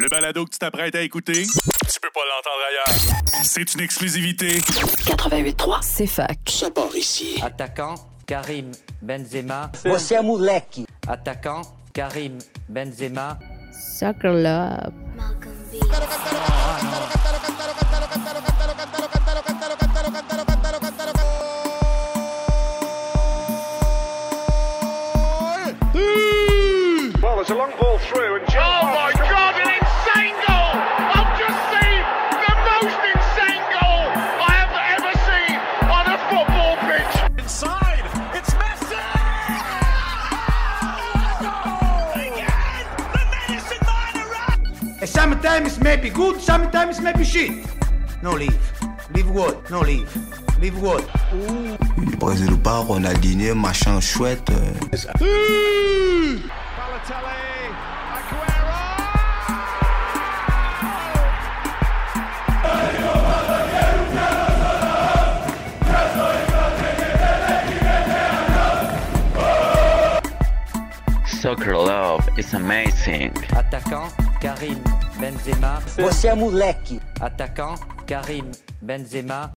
Le balado que tu t'apprêtes à écouter, tu peux pas l'entendre ailleurs. C'est une exclusivité. 88.3. C'est fac. Ça part ici. Attaquant, Karim Benzema. É moleque. Attaquant, Karim Benzema. Soccer Love. Well, may be good, sometimes may be shit. No leave. Leave what? No leave. Leave what? Brésil ou pas, Ronaldinho, machin chouette. euh, Balotelli, Aguero. Soccer love is amazing. Attaquant, Karim Benzema. Você é moleque. Attaquant, Karim Benzema.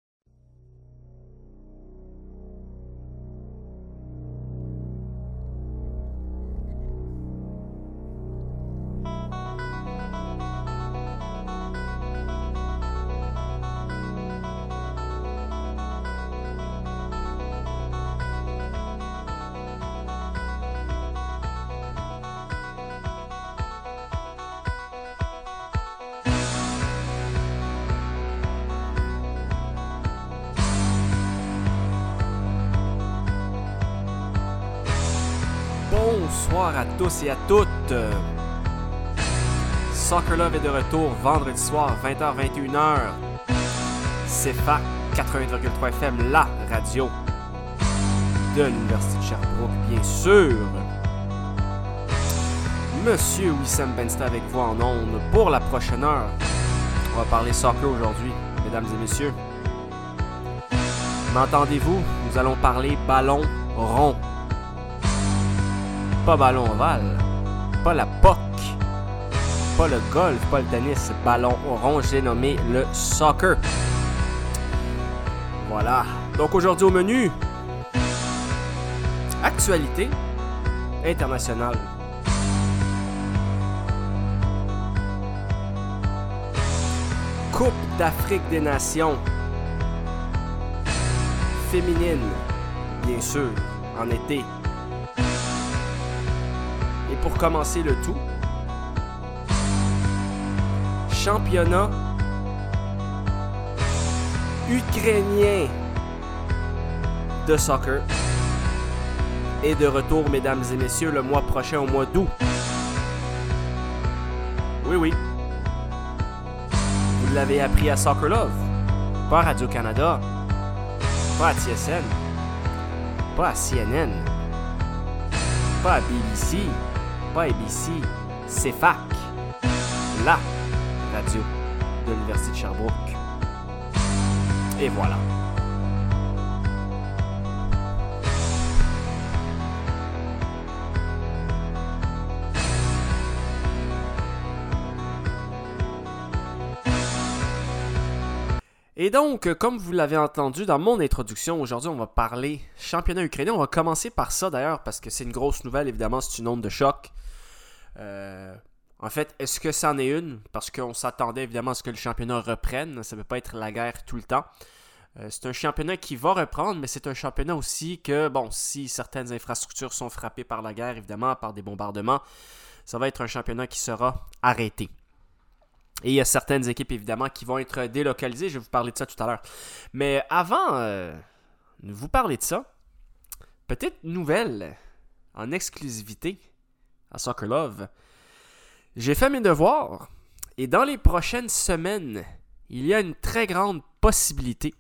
Bonsoir à tous et à toutes. Soccer Love est de retour vendredi soir, 20h-21h. CFA 88,3 FM, la radio de l'Université de Sherbrooke, bien sûr. Monsieur Wissam Bensta avec vous en ondes pour la prochaine heure. On va parler soccer aujourd'hui, mesdames et messieurs. M'entendez-vous? Nous allons parler ballon rond pas ballon ovale, pas la POC, pas le golf, pas le tennis, ballon rond, j'ai nommé le soccer. Voilà. Donc aujourd'hui au menu, actualité internationale. Coupe d'Afrique des Nations féminine, bien sûr, en été. Et pour commencer le tout, championnat ukrainien de soccer est de retour, mesdames et messieurs, le mois prochain au mois d'août. Oui, oui. Vous l'avez appris à Soccer Love, pas à Radio-Canada, pas à TSN, pas à CNN, pas à BBC, pas ABC, c'est FAC, la radio de l'Université de Sherbrooke. Et voilà. Et donc, comme vous l'avez entendu dans mon introduction, aujourd'hui on va parler championnat ukrainien. On va commencer par ça d'ailleurs parce que c'est une grosse nouvelle, évidemment, c'est une onde de choc. Euh, en fait, est-ce que c'en est une? Parce qu'on s'attendait évidemment à ce que le championnat reprenne. Ça ne peut pas être la guerre tout le temps. Euh, c'est un championnat qui va reprendre, mais c'est un championnat aussi que, bon, si certaines infrastructures sont frappées par la guerre, évidemment, par des bombardements, ça va être un championnat qui sera arrêté. Et il y a certaines équipes, évidemment, qui vont être délocalisées. Je vais vous parler de ça tout à l'heure. Mais avant euh, de vous parler de ça, petite nouvelle en exclusivité à Soccer Love. J'ai fait mes devoirs et dans les prochaines semaines, il y a une très grande possibilité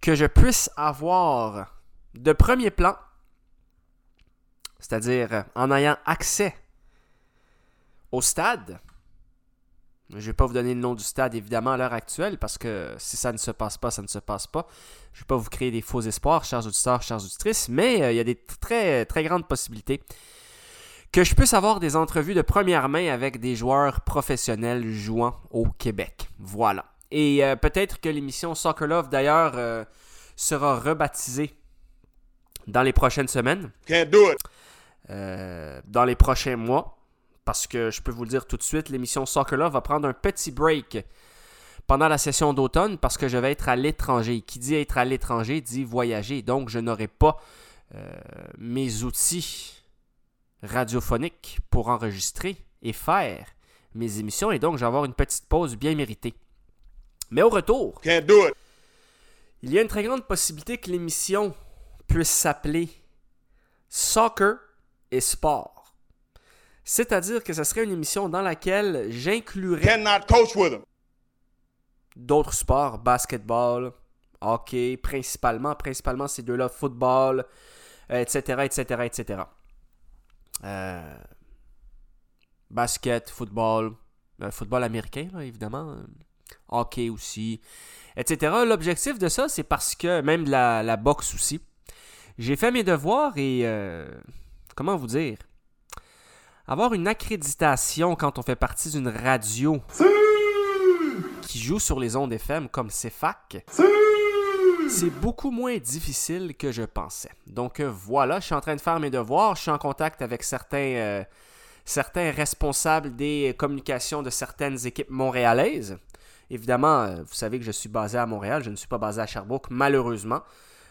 que je puisse avoir de premier plan, c'est-à-dire en ayant accès au stade. Je ne vais pas vous donner le nom du stade évidemment à l'heure actuelle parce que si ça ne se passe pas, ça ne se passe pas. Je ne vais pas vous créer des faux espoirs, chers auditeurs, chers auditrices, mais euh, il y a des très, très grandes possibilités que je puisse avoir des entrevues de première main avec des joueurs professionnels jouant au Québec. Voilà. Et euh, peut-être que l'émission Soccer Love, d'ailleurs, euh, sera rebaptisée dans les prochaines semaines. Can't do it. Euh, dans les prochains mois. Parce que je peux vous le dire tout de suite, l'émission Soccer Love va prendre un petit break pendant la session d'automne parce que je vais être à l'étranger. Qui dit être à l'étranger dit voyager. Donc, je n'aurai pas mes outils radiophoniques pour enregistrer et faire mes émissions. Et donc, je vais avoir une petite pause bien méritée. Mais au retour, Can't do it. il y a une très grande possibilité que l'émission puisse s'appeler Soccer et Sport. C'est-à-dire que ce serait une émission dans laquelle j'inclurais d'autres sports, basketball, hockey, principalement, principalement ces deux-là, football, etc., etc., etc. Euh, basket, football, euh, football américain, là, évidemment, euh, hockey aussi, etc. L'objectif de ça, c'est parce que, même de la, la boxe aussi, j'ai fait mes devoirs et, comment vous dire, avoir une accréditation quand on fait partie d'une radio qui joue sur les ondes FM comme CFAC, c'est beaucoup moins difficile que je pensais. Donc euh, voilà, je suis en train de faire mes devoirs, je suis en contact avec certains, euh, responsables des communications de certaines équipes montréalaises. Évidemment, euh, vous savez que je suis basé à Montréal, je ne suis pas basé à Sherbrooke, malheureusement.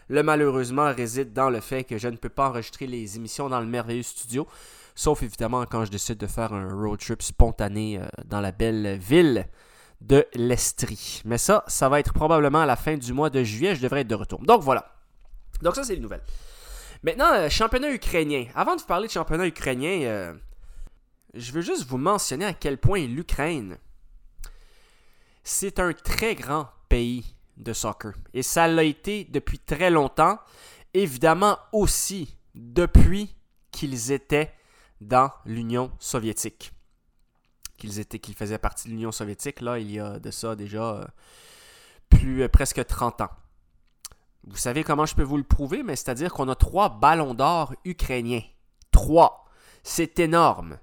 Le malheureusement réside dans le fait que je ne peux pas enregistrer les émissions dans le merveilleux studio, sauf évidemment quand je décide de faire un road trip spontané dans la belle ville de l'Estrie. Mais ça, ça va être probablement à la fin du mois de juillet, je devrais être de retour. Donc voilà. Donc ça, c'est les nouvelles. Maintenant, euh, championnat ukrainien. Avant de vous parler de championnat ukrainien, euh, je veux juste vous mentionner à quel point l'Ukraine, c'est un très grand pays de soccer. Et ça l'a été depuis très longtemps. Évidemment aussi depuis qu'ils étaient dans l'Union soviétique. Qu'ils faisaient partie de l'Union soviétique, là, il y a de ça déjà euh, plus euh, presque 30 ans. Vous savez comment je peux vous le prouver, mais c'est-à-dire qu'on a trois ballons d'or ukrainiens. Trois. C'est énorme.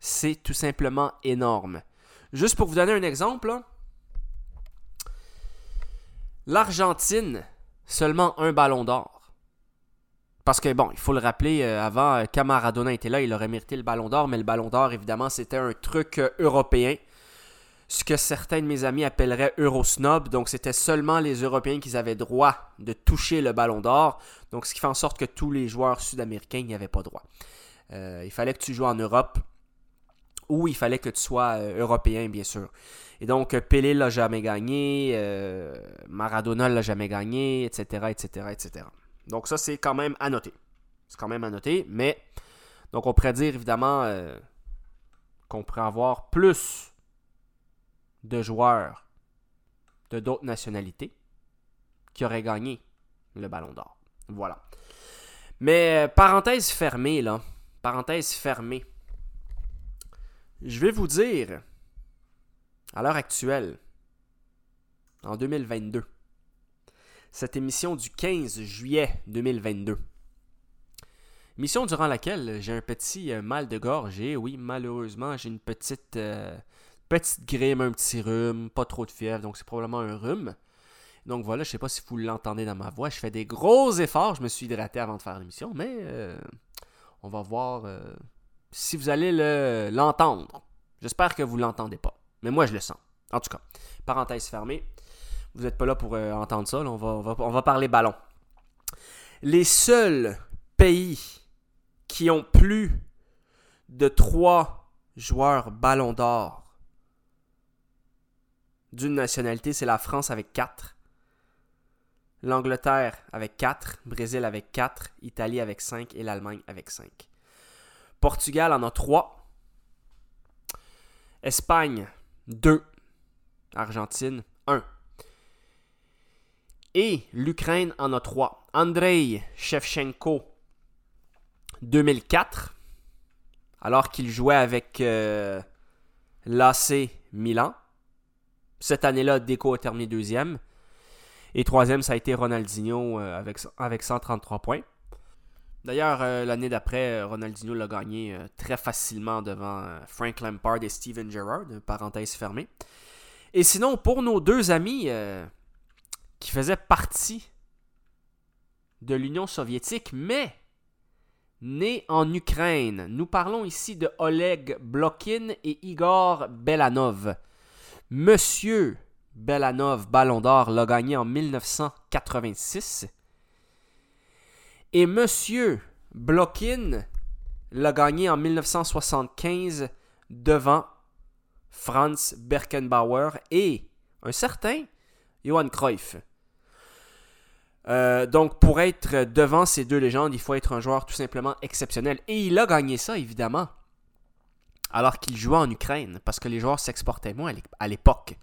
C'est tout simplement énorme. Juste pour vous donner un exemple, l'Argentine, seulement un ballon d'or. Parce que, bon, il faut le rappeler, euh, avant, euh, quand Maradona était là, il aurait mérité le ballon d'or, mais le ballon d'or, évidemment, c'était un truc euh, européen. Ce que certains de mes amis appelleraient Eurosnob. Donc, c'était seulement les Européens qui avaient droit de toucher le ballon d'or. Donc, ce qui fait en sorte que tous les joueurs sud-américains n'y avaient pas droit. Il fallait que tu joues en Europe ou il fallait que tu sois européen, bien sûr. Et donc, Pelé l'a jamais gagné, Maradona l'a jamais gagné, etc., etc., etc. Donc, ça, c'est quand même à noter. C'est quand même à noter, mais donc on pourrait dire évidemment euh, qu'on pourrait avoir plus de joueurs de d'autres nationalités qui auraient gagné le ballon d'or. Voilà. Mais euh, parenthèse fermée, là. Parenthèse fermée. Je vais vous dire, à l'heure actuelle, en 2022, cette émission du 15 juillet 2022, émission durant laquelle j'ai un petit euh, mal de gorge et oui, malheureusement, j'ai une petite, euh, petite grippe, un petit rhume, pas trop de fièvre, donc c'est probablement un rhume. Donc voilà, je sais pas si vous l'entendez dans ma voix, je fais des gros efforts, je me suis hydraté avant de faire l'émission, mais euh, on va voir si vous allez le- l'entendre. J'espère que vous l'entendez pas, mais moi je le sens. En tout cas, parenthèse fermée, vous n'êtes pas là pour euh, entendre ça, on, va, parler ballon. Les seuls pays qui ont plus de trois joueurs ballon d'or d'une nationalité, c'est la France avec 4. L'Angleterre avec 4, Brésil avec 4, Italie avec 5 et l'Allemagne avec 5. Portugal en a 3. Espagne 2. Argentine 1. Et l'Ukraine en a 3. Andrei Shevchenko 2004, alors qu'il jouait avec euh, l'AC Milan. Cette année-là, Deco a terminé deuxième. Et troisième, ça a été Ronaldinho euh, avec, avec 133 points. D'ailleurs, euh, l'année d'après, Ronaldinho l'a gagné très facilement devant Frank Lampard et Steven Gerrard, parenthèse fermée. Et sinon, pour nos deux amis qui faisaient partie de l'Union soviétique, mais nés en Ukraine, nous parlons ici de Oleg Blokin et Igor Belanov. Monsieur Belanov, Ballon d'Or, l'a gagné en 1986. Et Monsieur Blokin l'a gagné en 1975 devant Franz Beckenbauer et un certain Johan Cruyff. Euh, donc, pour être devant ces deux légendes, il faut être un joueur tout simplement exceptionnel. Et il a gagné ça, évidemment, alors qu'il jouait en Ukraine, parce que les joueurs s'exportaient moins à l'époque.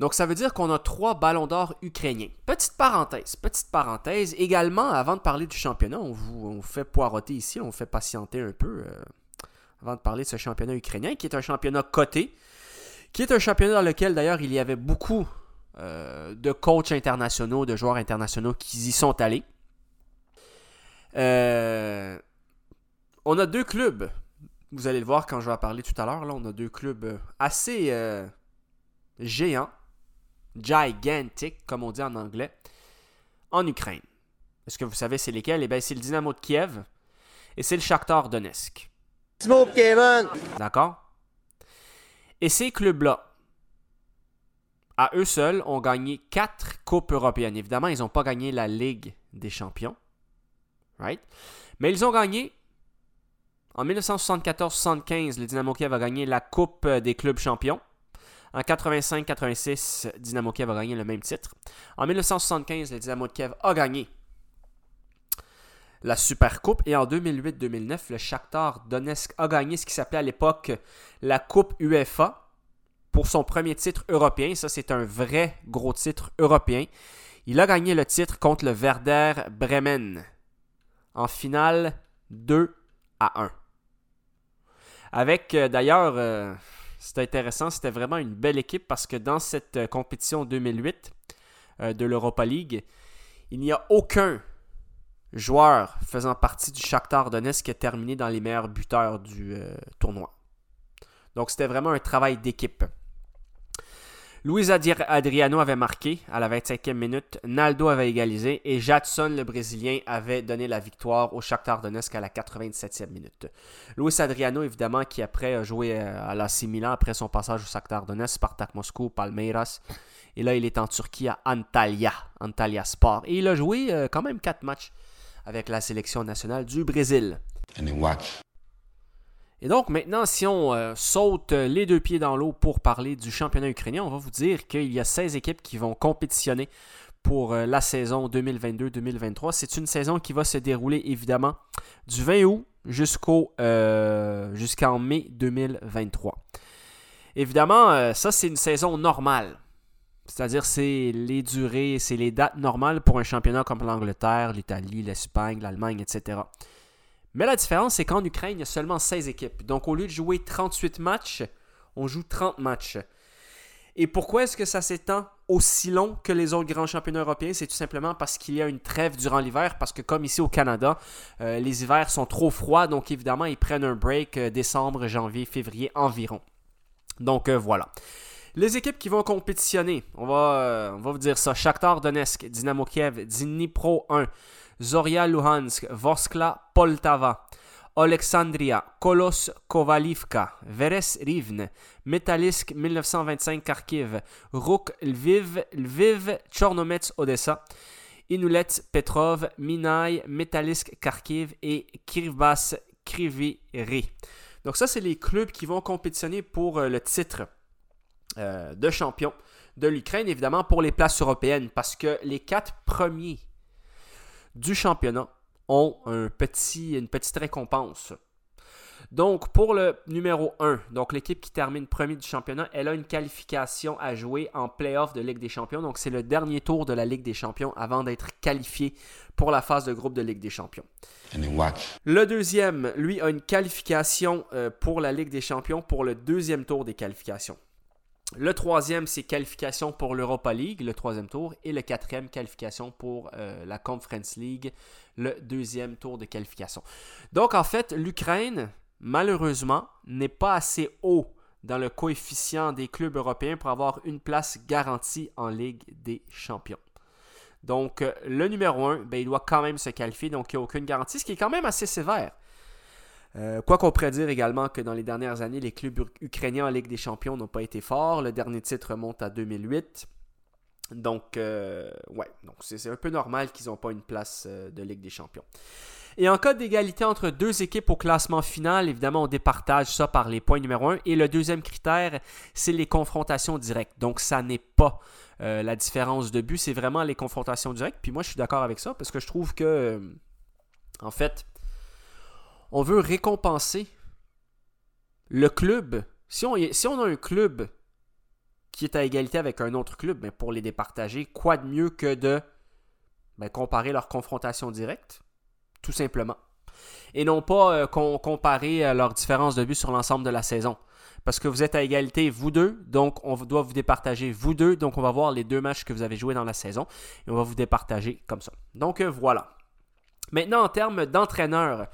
Donc ça veut dire qu'on a trois ballons d'or ukrainiens. Petite parenthèse, petite parenthèse. Également, avant de parler du championnat, on vous, fait poireauter ici, on vous fait patienter un peu euh, avant de parler de ce championnat ukrainien, qui est un championnat coté, qui est un championnat dans lequel d'ailleurs il y avait beaucoup euh, de coachs internationaux, de joueurs internationaux qui y sont allés. Euh, on a deux clubs. Vous allez le voir quand je vais en parler tout à l'heure. Là, on a deux clubs assez géants gigantic, comme on dit en anglais, en Ukraine. Est-ce que vous savez c'est lesquels? Eh bien, c'est le Dynamo de Kiev et c'est le Shakhtar Donetsk. D'accord? Et ces clubs-là, à eux seuls, ont gagné quatre coupes européennes. Évidemment, ils n'ont pas gagné la Ligue des champions. Mais ils ont gagné. En 1974-75, le Dynamo Kiev a gagné la Coupe des clubs champions. En 85-86, Dynamo Kiev a gagné le même titre. En 1975, le Dynamo Kiev a gagné la Super Coupe. Et en 2008-2009, le Shakhtar Donetsk a gagné ce qui s'appelait à l'époque la Coupe UEFA pour son premier titre européen. Ça, c'est un vrai gros titre européen. Il a gagné le titre contre le Werder Bremen en finale 2 à 1. Avec euh, d'ailleurs, euh, c'était intéressant, c'était vraiment une belle équipe parce que dans cette euh, compétition 2008 euh, de l'Europa League, il n'y a aucun joueur faisant partie du Shakhtar Donetsk qui a terminé dans les meilleurs buteurs du tournoi. Donc c'était vraiment un travail d'équipe. Luis Adriano avait marqué à la 25e minute, Naldo avait égalisé et Jadson, le Brésilien, avait donné la victoire au Shakhtar Donetsk à la 87e minute. Luis Adriano, évidemment, qui après a joué euh, à l'AC Milan après son passage au Shakhtar Donetsk, Spartak Moscou, Palmeiras. Et là, il est en Turquie à Antalya, Antalya Sport. Et il a joué euh, quand même 4 matchs avec la sélection nationale du Brésil. Et donc maintenant, si on euh, saute les deux pieds dans l'eau pour parler du championnat ukrainien, on va vous dire qu'il y a 16 équipes qui vont compétitionner pour euh, la saison 2022-2023. C'est une saison qui va se dérouler évidemment du 20 août jusqu'au euh, jusqu'en mai 2023. Évidemment, ça c'est une saison normale. C'est-à-dire c'est les durées, c'est les dates normales pour un championnat comme l'Angleterre, l'Italie, l'Espagne, l'Allemagne, etc. Mais la différence, c'est qu'en Ukraine, il y a seulement 16 équipes. Donc, au lieu de jouer 38 matchs, on joue 30 matchs. Et pourquoi est-ce que ça s'étend aussi long que les autres grands championnats européens? C'est tout simplement parce qu'il y a une trêve durant l'hiver, parce que comme ici au Canada, euh, les hivers sont trop froids, donc évidemment, ils prennent un break euh, décembre, janvier, février environ. Donc euh, voilà. Les équipes qui vont compétitionner, on va, on va vous dire ça. Shakhtar Donetsk, Dynamo Kiev, Dnipro 1, Zoria Luhansk, Voskla Poltava, Alexandria, Kolos Kovalivka, Veres Rivne, Metalisk 1925 Kharkiv, Ruk Lviv, Lviv Chornomets Odessa, Inulet Petrov, Minai, Metalisk Kharkiv et Krivbas Kriviri. Donc ça, c'est les clubs qui vont compétitionner pour euh, le titre euh, de champion de l'Ukraine, évidemment pour les places européennes, parce que les quatre premiers du championnat ont un petit, une petite récompense. Donc, pour le numéro 1, donc l'équipe qui termine premier du championnat, elle a une qualification à jouer en playoff de Ligue des Champions. Donc, c'est le dernier tour de la Ligue des Champions avant d'être qualifié pour la phase de groupe de Ligue des Champions. Le deuxième, lui, a une qualification euh, pour la Ligue des Champions pour le deuxième tour des qualifications. Le troisième, c'est qualification pour l'Europa League, le troisième tour. Et le quatrième, qualification pour euh, la Conference League, le deuxième tour de qualification. Donc, en fait, l'Ukraine, malheureusement, n'est pas assez haut dans le coefficient des clubs européens pour avoir une place garantie en Ligue des Champions. Donc, euh, le numéro 1, ben, il doit quand même se qualifier, donc il n'y a aucune garantie, ce qui est quand même assez sévère. Euh, quoi qu'on pourrait dire également que dans les dernières années, les clubs ukrainiens en Ligue des Champions n'ont pas été forts. Le dernier titre remonte à 2008. Donc, euh, ouais, donc c'est un peu normal qu'ils n'ont pas une place de Ligue des Champions. Et en cas d'égalité entre deux équipes au classement final, évidemment, on départage ça par les points numéro 1. Et le deuxième critère, c'est les confrontations directes. Donc, ça n'est pas euh, la différence de but, c'est vraiment les confrontations directes. Puis moi, je suis d'accord avec ça parce que je trouve que, euh, en fait, on veut récompenser le club. Si on, a un club qui est à égalité avec un autre club, ben pour les départager, quoi de mieux que de ben, comparer leurs confrontations directes tout simplement. Et non pas euh, comparer euh, leurs différences de but sur l'ensemble de la saison. Parce que vous êtes à égalité, vous deux, donc on doit vous départager, vous deux. Donc on va voir les deux matchs que vous avez joués dans la saison et on va vous départager comme ça. Donc euh, voilà. Maintenant, en termes d'entraîneurs,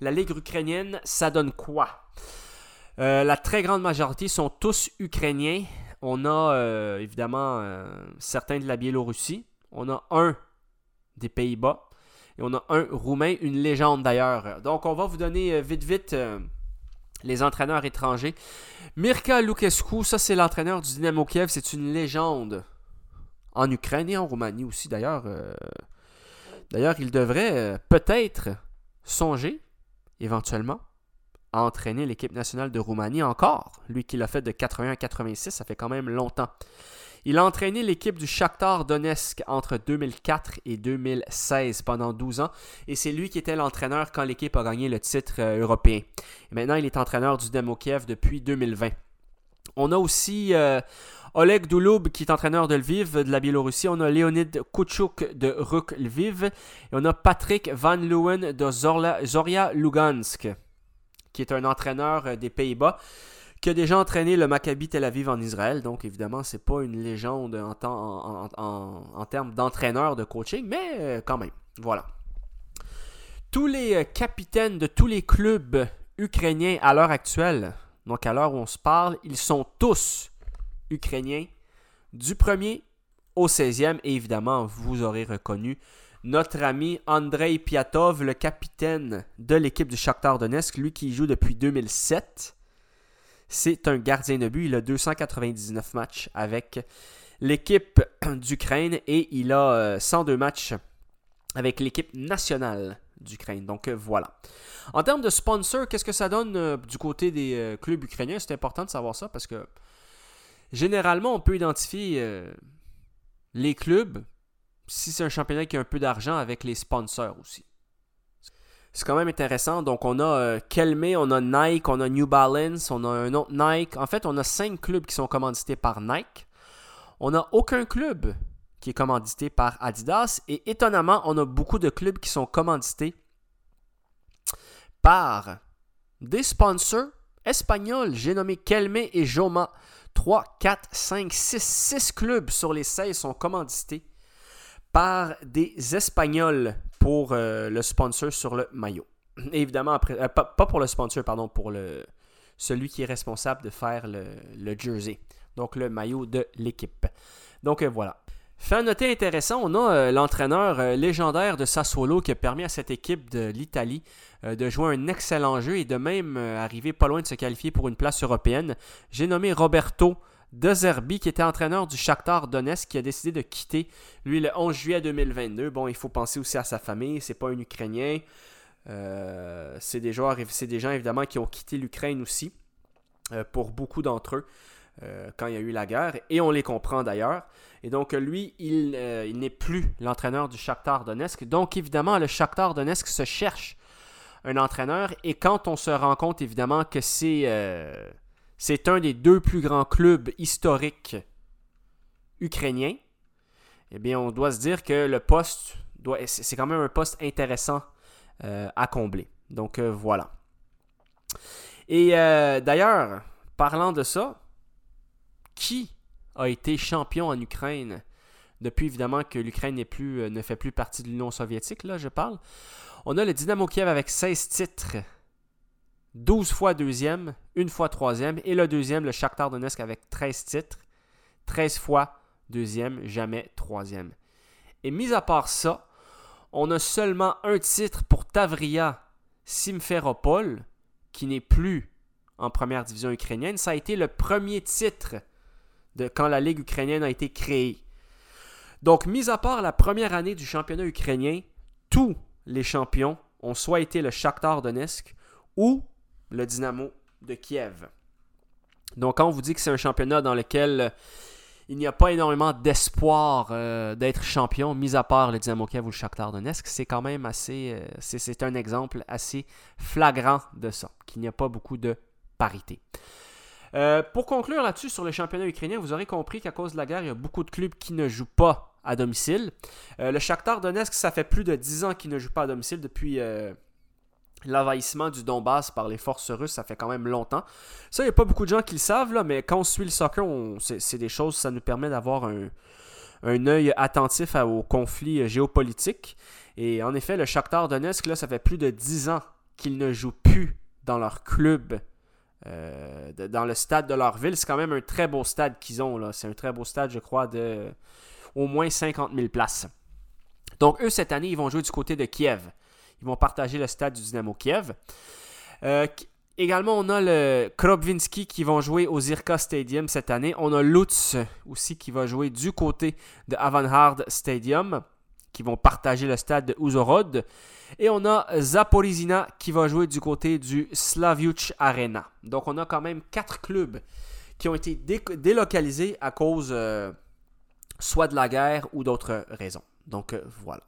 la Ligue ukrainienne, ça donne quoi? La très grande majorité sont tous ukrainiens. On a évidemment certains de la Biélorussie. On a un des Pays-Bas. Et on a un Roumain, une légende d'ailleurs. Donc on va vous donner euh, vite vite euh, les entraîneurs étrangers. Mirka Lukescu, ça c'est l'entraîneur du Dynamo Kiev, c'est une légende en Ukraine et en Roumanie aussi d'ailleurs. Euh, d'ailleurs, il devrait peut-être songer éventuellement entraîner l'équipe nationale de Roumanie encore. Lui qui l'a fait de 81 à 86, ça fait quand même longtemps. Il a entraîné l'équipe du Shakhtar Donetsk entre 2004 et 2016 pendant 12 ans et c'est lui qui était l'entraîneur quand l'équipe a gagné le titre euh, européen. maintenant, il est entraîneur du Demo Kiev depuis 2020. On a aussi euh, Oleg Dulub qui est entraîneur de Lviv de la Biélorussie. On a Leonid Kuchuk de Ruk Lviv. Et on a Patrick Van Leeuwen de Zoria Lugansk qui est un entraîneur euh, des Pays-Bas qui a déjà entraîné le Maccabi Tel Aviv en Israël. Donc, évidemment, c'est pas une légende en, termes d'entraîneur de coaching, mais euh, quand même. Voilà. Tous les capitaines de tous les clubs ukrainiens à l'heure actuelle, donc à l'heure où on se parle, ils sont tous ukrainiens, du premier au 16e. Et évidemment, vous aurez reconnu notre ami Andrei Piatov, le capitaine de l'équipe du Shakhtar Donetsk, lui qui joue depuis 2007. C'est un gardien de but. Il a 299 matchs avec l'équipe d'Ukraine et il a 102 euh, matchs avec l'équipe nationale d'Ukraine. Donc euh, voilà. En termes de sponsors, qu'est-ce que ça donne euh, du côté des clubs ukrainiens? C'est important de savoir ça parce que généralement, on peut identifier les clubs si c'est un championnat qui a un peu d'argent avec les sponsors aussi. C'est quand même intéressant. Donc, on a euh, Kelme, on a Nike, on a New Balance, on a un autre Nike. En fait, on a cinq clubs qui sont commandités par Nike. On n'a aucun club qui est commandité par Adidas. Et étonnamment, on a beaucoup de clubs qui sont commandités par des sponsors espagnols. J'ai nommé Kelme et Joma. 3, 4, 5, 6, 6 clubs sur les 16 sont commandités par des Espagnols pour euh, le sponsor sur le maillot. évidemment, après, euh, pas, pour le sponsor, pardon, pour le, celui qui est responsable de faire le, jersey. Donc le maillot de l'équipe. Donc euh, voilà. Fait noter intéressant, on a l'entraîneur légendaire de Sassuolo qui a permis à cette équipe de l'Italie de jouer un excellent jeu et de même arriver pas loin de se qualifier pour une place européenne. J'ai nommé Roberto de Zerbi, qui était entraîneur du Shakhtar Donetsk, qui a décidé de quitter, lui, le 11 juillet 2022. Bon, il faut penser aussi à sa famille, c'est pas un Ukrainien. Euh, c'est des joueurs, c'est des gens évidemment qui ont quitté l'Ukraine aussi, euh, pour beaucoup d'entre eux, euh, quand il y a eu la guerre, et on les comprend d'ailleurs. Et donc lui, il, il n'est plus l'entraîneur du Shakhtar Donetsk. Donc évidemment, le Shakhtar Donetsk se cherche un entraîneur, et quand on se rend compte évidemment que c'est c'est un des deux plus grands clubs historiques ukrainiens, eh bien, on doit se dire que le poste, doit, c'est quand même un poste intéressant euh, à combler. Donc euh, voilà. Et euh, d'ailleurs, parlant de ça, qui a été champion en Ukraine depuis évidemment que l'Ukraine plus, euh, ne fait plus partie de l'Union soviétique, là je parle. On a le Dynamo Kiev avec 16 titres, 12 fois deuxième, une fois troisième, et le deuxième, le Shakhtar Donetsk avec 13 titres, 13 fois deuxième, jamais troisième. Et mis à part ça, on a seulement un titre pour Tavria Simferopol, qui n'est plus en première division ukrainienne. Ça a été le premier titre de quand la Ligue ukrainienne a été créée. Donc, mis à part la première année du championnat ukrainien, tous les champions ont soit été le Shakhtar Donetsk ou le Dynamo de Kiev. Donc, quand on vous dit que c'est un championnat dans lequel il n'y a pas énormément d'espoir euh, d'être champion, mis à part le Dynamo Kiev ou le Shakhtar Donetsk, c'est quand même assez. Euh, c'est un exemple assez flagrant de ça, qu'il n'y a pas beaucoup de parité. Euh, pour conclure là-dessus sur le championnat ukrainien, vous aurez compris qu'à cause de la guerre, il y a beaucoup de clubs qui ne jouent pas à domicile. le Shakhtar Donetsk, ça fait plus de 10 ans qu'il ne joue pas à domicile depuis l'envahissement du Donbass par les forces russes, ça fait quand même longtemps. Ça, il n'y a pas beaucoup de gens qui le savent, là, mais quand on suit le soccer, c'est des choses, ça nous permet d'avoir un, œil attentif aux conflits euh, géopolitiques. Et en effet, le Shakhtar Donetsk, là, ça fait plus de 10 ans qu'ils ne jouent plus dans leur club, euh, dans le stade de leur ville. C'est quand même un très beau stade qu'ils ont. C'est un très beau stade, je crois, de au moins 50 000 places. Donc, eux, cette année, ils vont jouer du côté de Kiev. Ils vont partager le stade du Dynamo Kiev. Euh, également, on a le Kropvinski qui vont jouer au Zirka Stadium cette année. On a Lutz aussi qui va jouer du côté de Avanhard Stadium, qui vont partager le stade de Uzorod. Et on a Zaporizina qui va jouer du côté du Slaviuch Arena. Donc on a quand même quatre clubs qui ont été délocalisés à cause euh, soit de la guerre ou d'autres raisons. Donc euh, voilà.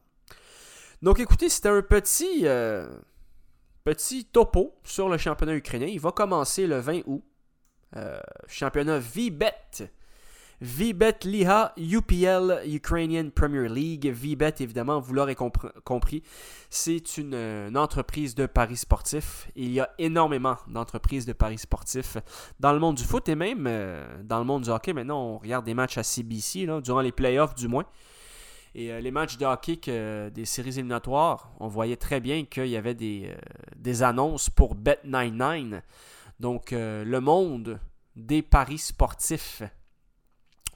Donc écoutez, c'était un petit, euh, petit topo sur le championnat ukrainien. Il va commencer le 20 août. Championnat VBET. VBET Liha UPL Ukrainian Premier League. VBET, évidemment, vous l'aurez compris, c'est une, entreprise de paris sportifs. Il y a énormément d'entreprises de paris sportifs dans le monde du foot et même euh, dans le monde du hockey. Maintenant, on regarde des matchs à CBC, durant les playoffs du moins. Et euh, les matchs de hockey des séries éliminatoires, on voyait très bien qu'il y avait des, euh, des annonces pour Bet99. Donc, euh, le monde des paris sportifs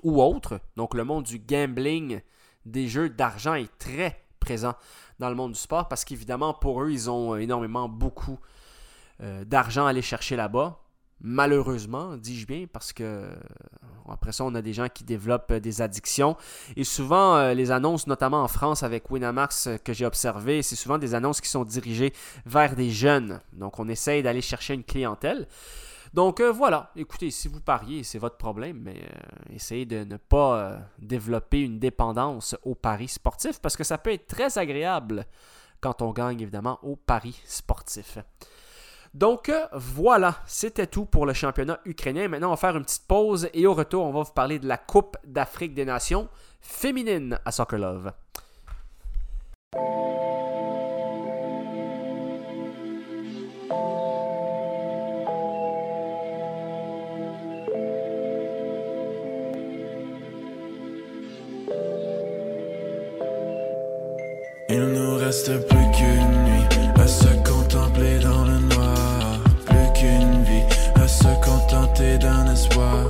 ou autres, donc le monde du gambling, des jeux d'argent est très présent dans le monde du sport parce qu'évidemment, pour eux, ils ont énormément beaucoup d'argent à aller chercher là-bas. Malheureusement, dis-je bien, parce que euh, après ça, on a des gens qui développent euh, des addictions. Et souvent, euh, les annonces, notamment en France avec Winamax que j'ai observé, c'est souvent des annonces qui sont dirigées vers des jeunes. Donc, on essaye d'aller chercher une clientèle. Donc voilà, écoutez, si vous pariez, c'est votre problème, mais essayez de ne pas développer une dépendance aux paris sportifs parce que ça peut être très agréable quand on gagne évidemment aux paris sportifs. Donc euh, voilà, c'était tout pour le championnat ukrainien. Maintenant, on va faire une petite pause et au retour, on va vous parler de la Coupe d'Afrique des Nations féminine à Soccer Love. Reste plus qu'une nuit à se contempler dans le d'un espoir.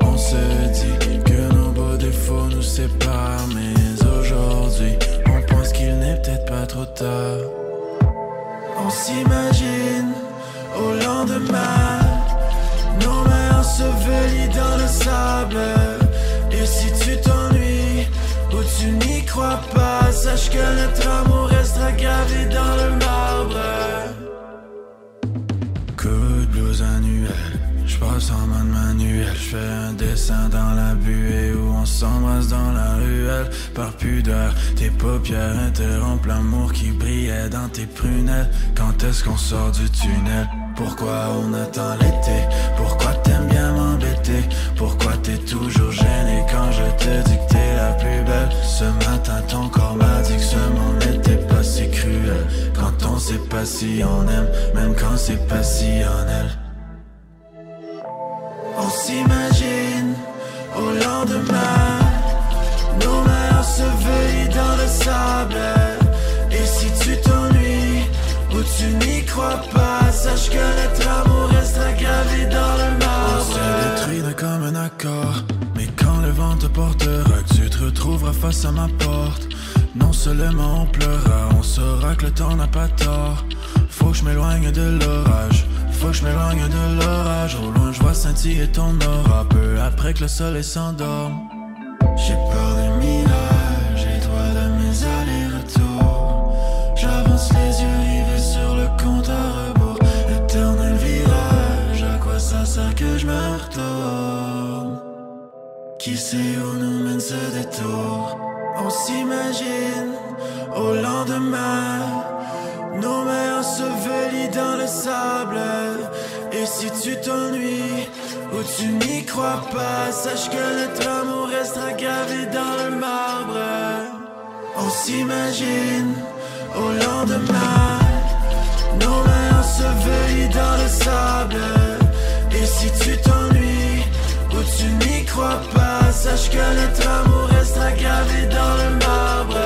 On se dit que nos beaux défauts nous séparent, mais aujourd'hui, on pense qu'il n'est peut-être pas trop tard. On s'imagine au lendemain, nos mains ensevelies dans le sable. Et si tu t'ennuies ou tu n'y crois pas, sache que notre amour gravé dans le marbre. Coup de blues annuel passe en mode manuel, je fais un dessin dans la buée où on s'embrasse dans la ruelle. Par pudeur, tes paupières interrompent l'amour qui brillait dans tes prunelles. Quand est-ce qu'on sort du tunnel? Pourquoi on attend l'été? Pourquoi t'aimes bien m'embêter? Pourquoi t'es toujours gêné quand je te dis que t'es la plus belle? Ce matin ton corps m'a dit que ce monde n'était pas Quand on sait pas si on aime, même quand c'est pas si on elle. On s'imagine au lendemain. Nos mains ensevelies dans le sable. Et si tu t'ennuies ou tu n'y crois pas, sache que notre amour restera gravé dans le marbre. On se détruit comme un accord. Mais quand le vent te portera, te retrouveras face à ma porte. Non seulement on pleura, on saura que le temps n'a pas tort. Faut que je m'éloigne de l'orage, faut que je m'éloigne de l'orage. Au loin, je vois scintiller ton aura, peu après que le soleil s'endorme. J'ai peur Qui où nous mène ce détour? On s'imagine au lendemain, nos mains ensevelies dans le sable. Et si tu t'ennuies ou tu n'y crois pas, sache que notre amour restera gravé dans le marbre. On s'imagine au lendemain, nos mains ensevelies dans le sable. Et si tu t'ennuies tu n'y crois pas, sache que notre amour restera gravé dans le marbre.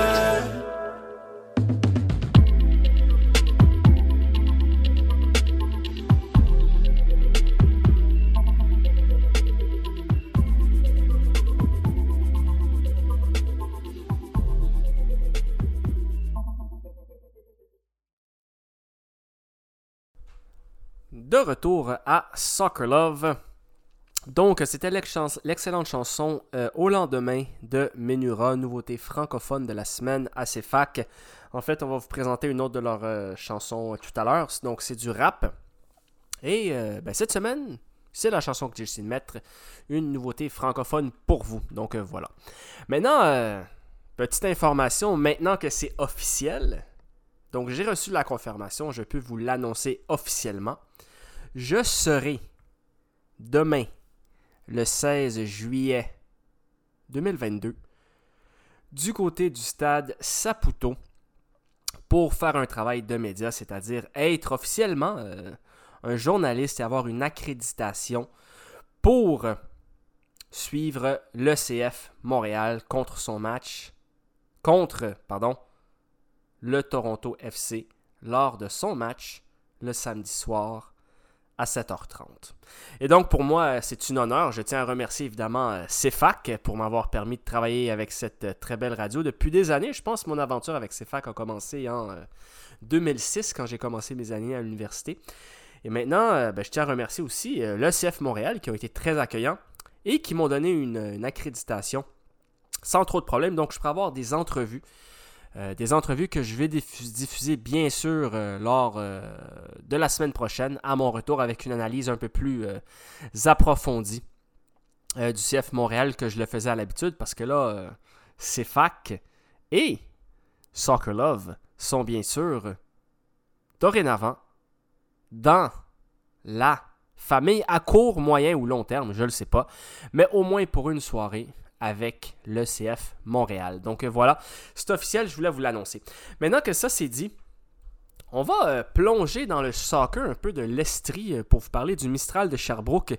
De retour à Soccer Love. Donc, c'était l'excellente chanson euh, Au lendemain de Menura, nouveauté francophone de la semaine à CFAC. En fait, on va vous présenter une autre de leurs euh, chansons tout à l'heure. Donc, c'est du rap. Et euh, ben, cette semaine, c'est la chanson que j'ai décidé de mettre. Une nouveauté francophone pour vous. Donc, voilà. Maintenant, petite information. Maintenant que c'est officiel, donc j'ai reçu la confirmation, je peux vous l'annoncer officiellement. Je serai demain, le 16 juillet 2022, du côté du stade Saputo pour faire un travail de média, c'est-à-dire être officiellement euh, un journaliste et avoir une accréditation pour suivre l'ECF Montréal contre son match, contre, pardon, le Toronto FC lors de son match le samedi soir à 7h30. Et donc pour moi, c'est un honneur. Je tiens à remercier évidemment CFAC pour m'avoir permis de travailler avec cette très belle radio depuis des années. Je pense que mon aventure avec CFAC a commencé en 2006 quand j'ai commencé mes années à l'université. Et maintenant, ben, je tiens à remercier aussi l'ECF Montréal qui ont été très accueillants et qui m'ont donné une, une accréditation sans trop de problèmes. Donc je pourrais avoir des entrevues euh, des entrevues que je vais diffuser bien sûr euh, lors euh, de la semaine prochaine à mon retour avec une analyse un peu plus approfondie du CF Montréal que je le faisais à l'habitude parce que là, CFAC et Soccer Love sont bien sûr dorénavant dans la famille à court, moyen ou long terme, je ne le sais pas, mais au moins pour une soirée, avec le CF Montréal. Donc euh, voilà, c'est officiel, je voulais vous l'annoncer. Maintenant que ça c'est dit, on va euh, plonger dans le soccer un peu de l'Estrie euh, pour vous parler du Mistral de Sherbrooke.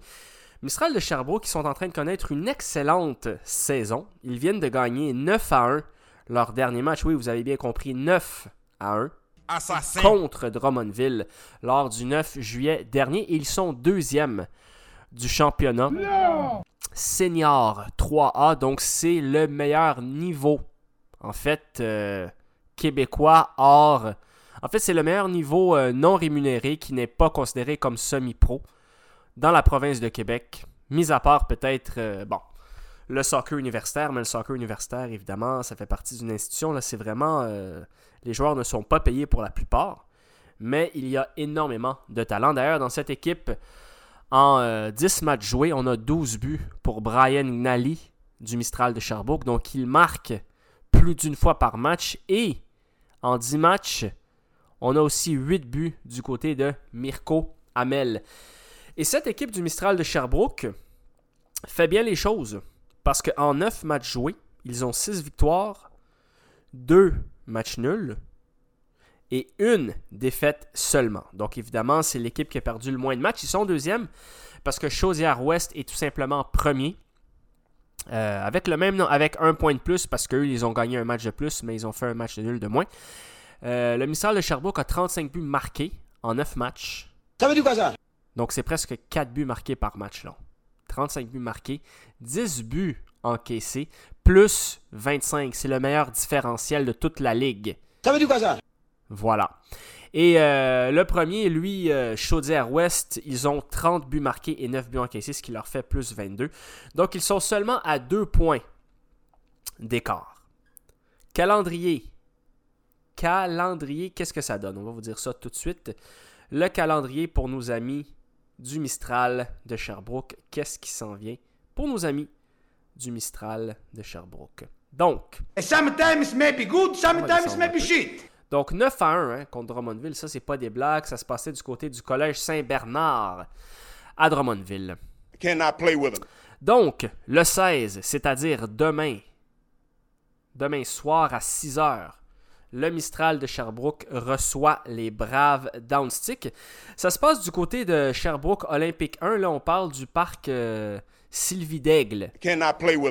Mistral de Sherbrooke qui sont en train de connaître une excellente saison. Ils viennent de gagner 9 à 1 leur dernier match. Oui, vous avez bien compris, 9 à 1. Assassin. Contre Drummondville lors du 9 juillet dernier. Ils sont deuxième du championnat. Senior 3A, donc c'est le meilleur niveau, en fait, euh, québécois hors. En fait, c'est le meilleur niveau euh, non rémunéré qui n'est pas considéré comme semi-pro dans la province de Québec, mis à part peut-être, euh, bon, le soccer universitaire, mais le soccer universitaire, évidemment, ça fait partie d'une institution, là, c'est vraiment, les joueurs ne sont pas payés pour la plupart, mais il y a énormément de talent. D'ailleurs, dans cette équipe, en 10 euh, matchs joués, on a 12 buts pour Brian Gnali du Mistral de Sherbrooke. Donc, il marque plus d'une fois par match. Et en 10 matchs, on a aussi 8 buts du côté de Mirko Hamel. Et cette équipe du Mistral de Sherbrooke fait bien les choses. Parce qu'en 9 matchs joués, ils ont 6 victoires, 2 matchs nuls et une défaite seulement. Donc évidemment, c'est l'équipe qui a perdu le moins de matchs. Ils sont deuxième parce que Chaudière-Ouest est tout simplement premier Euh, avec le même nom, avec un point de plus parce qu'eux, ils ont gagné un match de plus, mais ils ont fait un match de nul de moins. Euh, le Mistral de Sherbrooke a 35 buts marqués en 9 matchs. Ça veut dire quoi ça? Donc c'est presque 4 buts marqués par match là. 35 buts marqués, 10 buts encaissés, plus 25. C'est le meilleur différentiel de toute la ligue. Ça veut dire quoi ça? Voilà. Et euh, le premier, lui, euh, Chaudière-Ouest, ils ont 30 buts marqués et 9 buts encaissés, ce qui leur fait plus 22. Donc ils sont seulement à 2 points d'écart. Calendrier. Calendrier, qu'est-ce que ça donne? On va vous dire ça tout de suite. Le calendrier pour nos amis du Mistral de Sherbrooke. Qu'est-ce qui s'en vient pour nos amis du Mistral de Sherbrooke? Donc. Sometimes may be good, sometimes may be shit. Donc 9 à 1 hein, contre Drummondville, ça c'est pas des blagues, ça se passait du côté du collège Saint-Bernard à Drummondville. play with Donc le 16, c'est-à-dire demain, demain soir à 6 h le Mistral de Sherbrooke reçoit les Braves Downstick. Ça se passe du côté de Sherbrooke Olympique 1. Là, on parle du parc euh, Sylvie d'Aigle.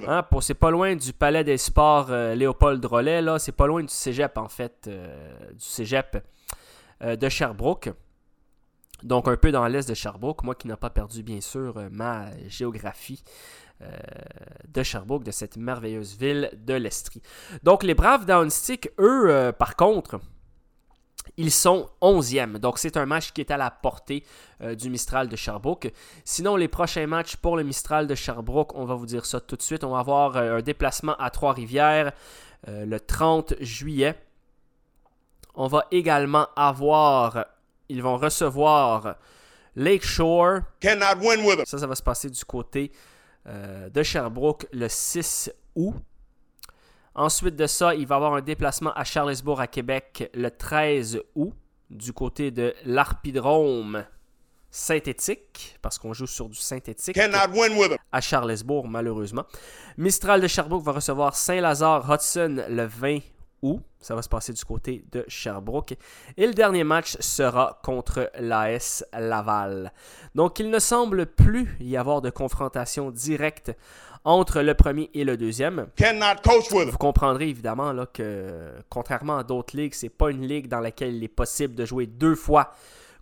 Hein, c'est pas loin du Palais des Sports euh, Léopold Drolet. Là, c'est pas loin du cégep, en fait, euh, du cégep de Sherbrooke. Donc, un peu dans l'est de Sherbrooke. Moi qui n'ai pas perdu, bien sûr, ma géographie euh, de Sherbrooke, de cette merveilleuse ville de l'Estrie. Donc les Braves Downstick, eux, euh, par contre, ils sont 11e. Donc, c'est un match qui est à la portée euh, du Mistral de Sherbrooke. Sinon, les prochains matchs pour le Mistral de Sherbrooke, on va vous dire ça tout de suite. On va avoir un déplacement à Trois-Rivières le 30 juillet. On va également avoir. Ils vont recevoir Lakeshore. Ça, ça va se passer du côté euh, de Sherbrooke le 6 août. Ensuite de ça, il va y avoir un déplacement à Charlesbourg à Québec le 13 août du côté de l'Arpidrome synthétique, parce qu'on joue sur du synthétique à Charlesbourg, malheureusement. Mistral de Sherbrooke va recevoir Saint-Lazare Hudson le 20 ça va se passer du côté de Sherbrooke. Et le dernier match sera contre l'AS Laval. Donc il ne semble plus y avoir de confrontation directe entre le premier et le deuxième. Vous comprendrez évidemment là, que, contrairement à d'autres ligues, c'est pas une ligue dans laquelle il est possible de jouer deux fois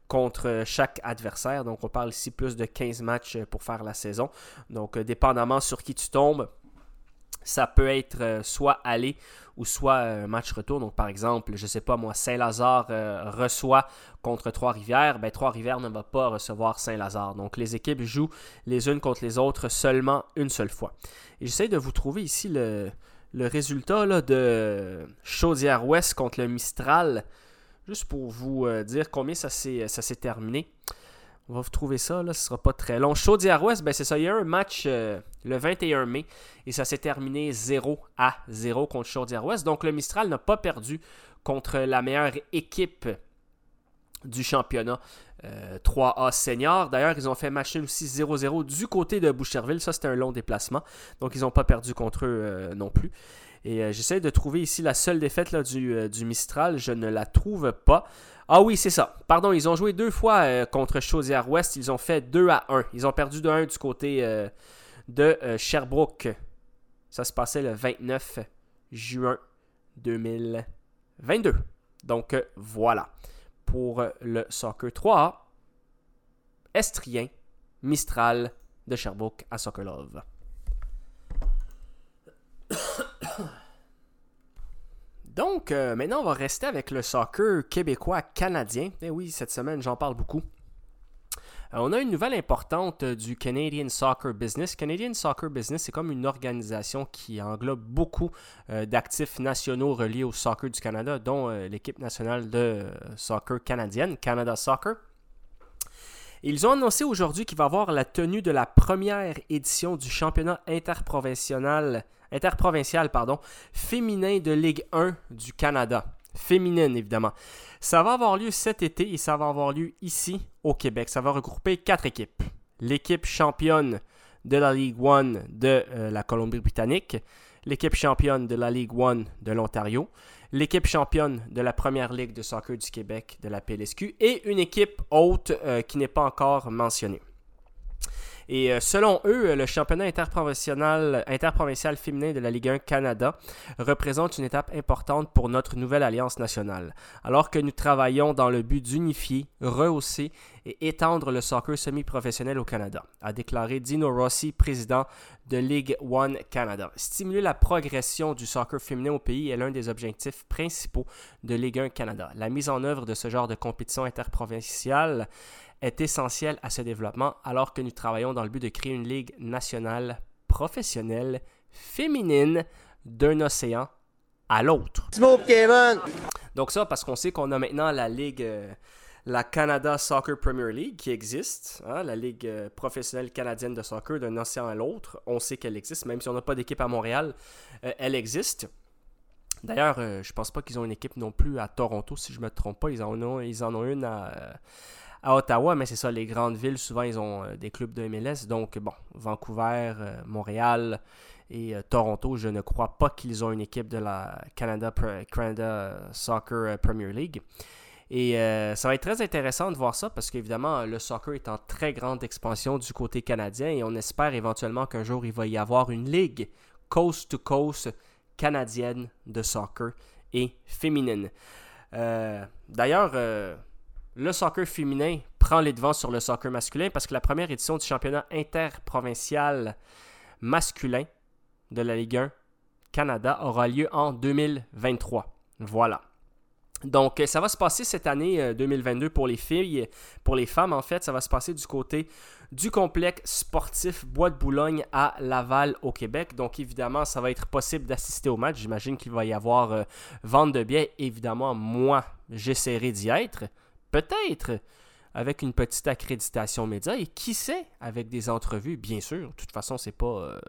contre chaque adversaire. Donc on parle ici plus de 15 matchs pour faire la saison. Donc euh, dépendamment sur qui tu tombes, ça peut être euh, soit aller ou soit un match retour. Donc, par exemple, je ne sais pas moi, Saint-Lazare euh, reçoit contre Trois-Rivières. Ben, Trois-Rivières ne va pas recevoir Saint-Lazare. Donc, les équipes jouent les unes contre les autres seulement une seule fois. Et j'essaie de vous trouver ici le, résultat de Chaudière-Ouest contre le Mistral. Juste pour vous euh, dire combien ça s'est terminé. On va vous trouver ça, là, ce sera pas très long. Chaudière-Ouest, ben c'est ça, il y a un match euh, le 21 mai et ça s'est terminé 0 à 0 contre Chaudière-Ouest. Donc le Mistral n'a pas perdu contre la meilleure équipe du championnat 3A euh, senior. D'ailleurs, ils ont fait match aussi 0-0 du côté de Boucherville. Ça, c'était un long déplacement. Donc, ils n'ont pas perdu contre eux euh, non plus. Et j'essaie de trouver ici la seule défaite là, du, du, Mistral. Je ne la trouve pas. Ah oui, c'est ça. Pardon, ils ont joué deux fois euh, contre Chaudière-Ouest. Ils ont fait 2 à 1. Ils ont perdu de 1 du côté euh, de euh, Sherbrooke. Ça se passait le 29 juin 2022. Donc voilà pour le Soccer 3A. Estrien, Mistral de Sherbrooke à Soccer Donc, euh, maintenant, on va rester avec le soccer québécois-canadien. Eh oui, cette semaine, j'en parle beaucoup. Euh, on a une nouvelle importante du Canadian Soccer Business. Canadian Soccer Business, c'est comme une organisation qui englobe beaucoup euh, d'actifs nationaux reliés au soccer du Canada, dont l'équipe nationale de soccer canadienne, Canada Soccer. Ils ont annoncé aujourd'hui qu'il va y avoir la tenue de la première édition du championnat interprovincial interprovincial féminin de Ligue 1 du Canada. Féminine, évidemment. Ça va avoir lieu cet été et ça va avoir lieu ici au Québec. Ça va regrouper quatre équipes. L'équipe championne de la Ligue 1 de euh, la Colombie-Britannique, l'équipe championne de la Ligue 1 de l'Ontario, l'équipe championne de la Première Ligue de soccer du Québec de la PLSQ et une équipe haute euh, qui n'est pas encore mentionnée. Et euh, selon eux, le championnat interprovincial, féminin de la Ligue 1 Canada représente une étape importante pour notre nouvelle alliance nationale. Alors que nous travaillons dans le but d'unifier, rehausser et étendre le soccer semi-professionnel au Canada, a déclaré Dino Rossi, président de Ligue 1 Canada. Stimuler la progression du soccer féminin au pays est l'un des objectifs principaux de Ligue 1 Canada. La mise en œuvre de ce genre de compétition interprovinciale est essentielle à ce développement alors que nous travaillons dans le but de créer une ligue nationale professionnelle féminine d'un océan à l'autre. Donc ça parce qu'on sait qu'on a maintenant la ligue euh, la Canada Soccer Premier League qui existe, hein, la ligue euh, professionnelle canadienne de soccer d'un océan à l'autre. On sait qu'elle existe, même si on n'a pas d'équipe à Montréal, euh, elle existe. D'ailleurs, je pense pas qu'ils ont une équipe non plus à Toronto, si je me trompe pas. Ils en ont, ils en ont une à, à Ottawa, mais c'est ça, les grandes villes, souvent, ils ont des clubs de MLS. Donc, bon, Vancouver, Montréal et Toronto, je ne crois pas qu'ils ont une équipe de la Canada, Soccer Premier League. Et euh, ça va être très intéressant de voir ça parce qu'évidemment, le soccer est en très grande expansion du côté canadien et on espère éventuellement qu'un jour il va y avoir une ligue coast to coast canadienne de soccer et féminine. Euh, d'ailleurs, euh, le soccer féminin prend les devants sur le soccer masculin parce que la première édition du championnat interprovincial masculin de la Ligue 1 Canada aura lieu en 2023. Voilà. Donc, euh, ça va se passer cette année 2022 euh, pour les filles, pour les femmes en fait. Ça va se passer du côté du complexe sportif Bois de Boulogne à Laval au Québec. Donc, évidemment, ça va être possible d'assister au match. J'imagine qu'il va y avoir euh, vente de billets. Évidemment, moi, j'essaierai d'y être. Peut-être avec une petite accréditation média et qui sait, avec des entrevues, bien sûr. De toute façon, c'est pas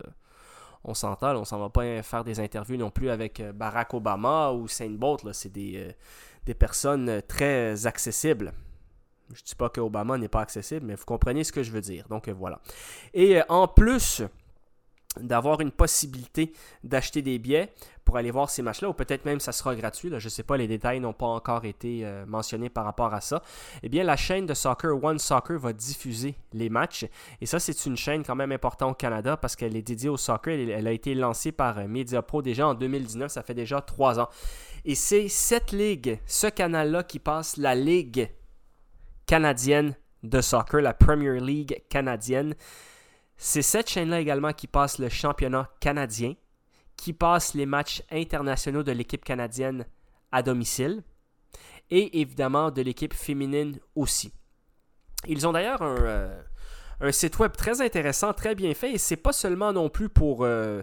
on s'entend, on s'en va pas faire des interviews non plus avec euh, Barack Obama ou Saint Bolt. C'est des, euh, des personnes euh, très accessibles. Je dis pas que Obama n'est pas accessible, mais vous comprenez ce que je veux dire. Donc voilà. Et en plus, d'avoir une possibilité d'acheter des billets pour aller voir ces matchs-là, ou peut-être même ça sera gratuit, là, je ne sais pas, les détails n'ont pas encore été euh, mentionnés par rapport à ça, eh bien la chaîne de soccer One Soccer va diffuser les matchs, et ça c'est une chaîne quand même importante au Canada parce qu'elle est dédiée au soccer, elle, a été lancée par euh, MediaPro déjà en 2019, ça fait déjà trois ans. Et c'est cette ligue, ce canal-là qui passe la ligue canadienne de soccer, la Premier League canadienne, c'est cette chaîne-là également qui passe le championnat canadien, qui passe les matchs internationaux de l'équipe canadienne à domicile et évidemment de l'équipe féminine aussi. Ils ont d'ailleurs un, euh, site web très intéressant, très bien fait et c'est pas seulement non plus pour euh,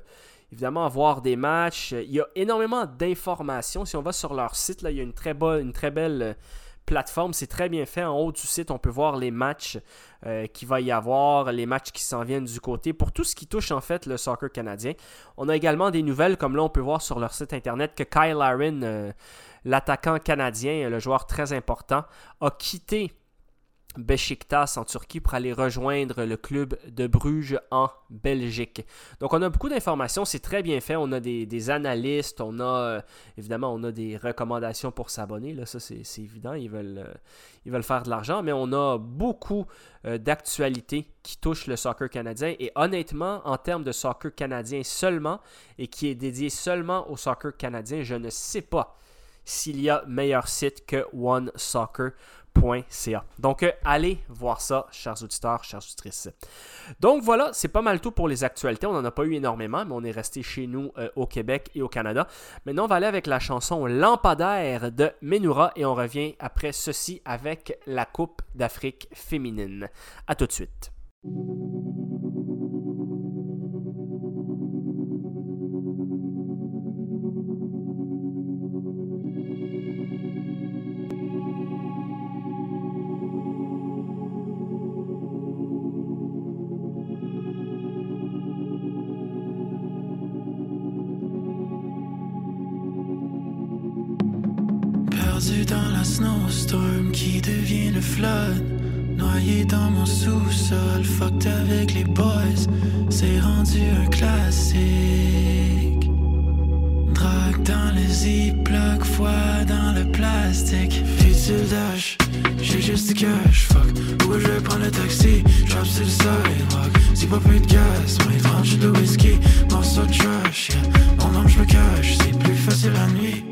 évidemment avoir des matchs. Il y a énormément d'informations. Si on va sur leur site, là, il y a une très, une très belle plateforme. C'est très bien fait. En haut du site, on peut voir les matchs euh, qu'il va y avoir, les matchs qui s'en viennent du côté. Pour tout ce qui touche en fait le soccer canadien. On a également des nouvelles, comme là on peut voir sur leur site internet, que Kyle Larin, euh, l'attaquant canadien, le joueur très important, a quitté Beşiktaş en Turquie pour aller rejoindre le club de Bruges en Belgique. Donc on a beaucoup d'informations, c'est très bien fait. On a des, analystes, on a euh, évidemment des recommandations pour s'abonner. Ça c'est évident, ils veulent, euh, ils veulent faire de l'argent, mais on a beaucoup euh, d'actualités qui touchent le soccer canadien. Et honnêtement, en termes de soccer canadien seulement, et qui est dédié seulement au soccer canadien, je ne sais pas s'il y a meilleur site que One Soccer donc, euh, allez voir ça, chers auditeurs, chers auditrices. Donc, voilà, c'est pas mal tout pour les actualités. On n'en a pas eu énormément, mais on est resté chez nous euh, au Québec et au Canada. Maintenant, on va aller avec la chanson Lampadaire de Menura et on revient après ceci avec la Coupe d'Afrique féminine. À tout de suite. Snowstorm qui devient le flood. Noyé dans mon sous-sol, fucked avec les boys, c'est rendu un classique. Drague dans les ziplocs, foi dans le plastique. Futur J'ai juste du cash, fuck. Où je vais prendre le taxi? Drop sur le sidewalk. Si pas plus de gaz, moi il tranche de whisky. Morceau trash, yeah. Mon nom, je me cache, c'est plus facile la nuit.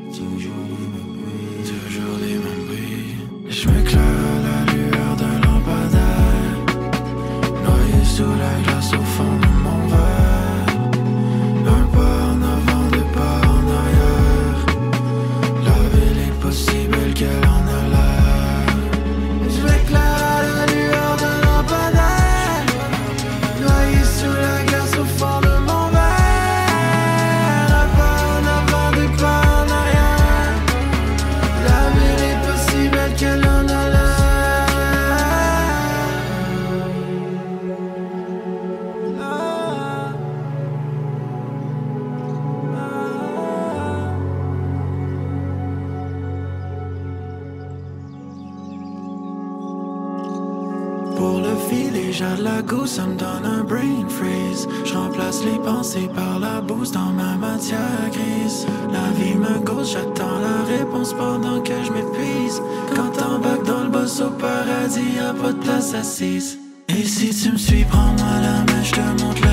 J'attends la réponse pendant que je m'épuise. Quand t'embarques dans le boss au paradis, y'a pas de place assise. Et si tu me suis, prends-moi la main, je te montre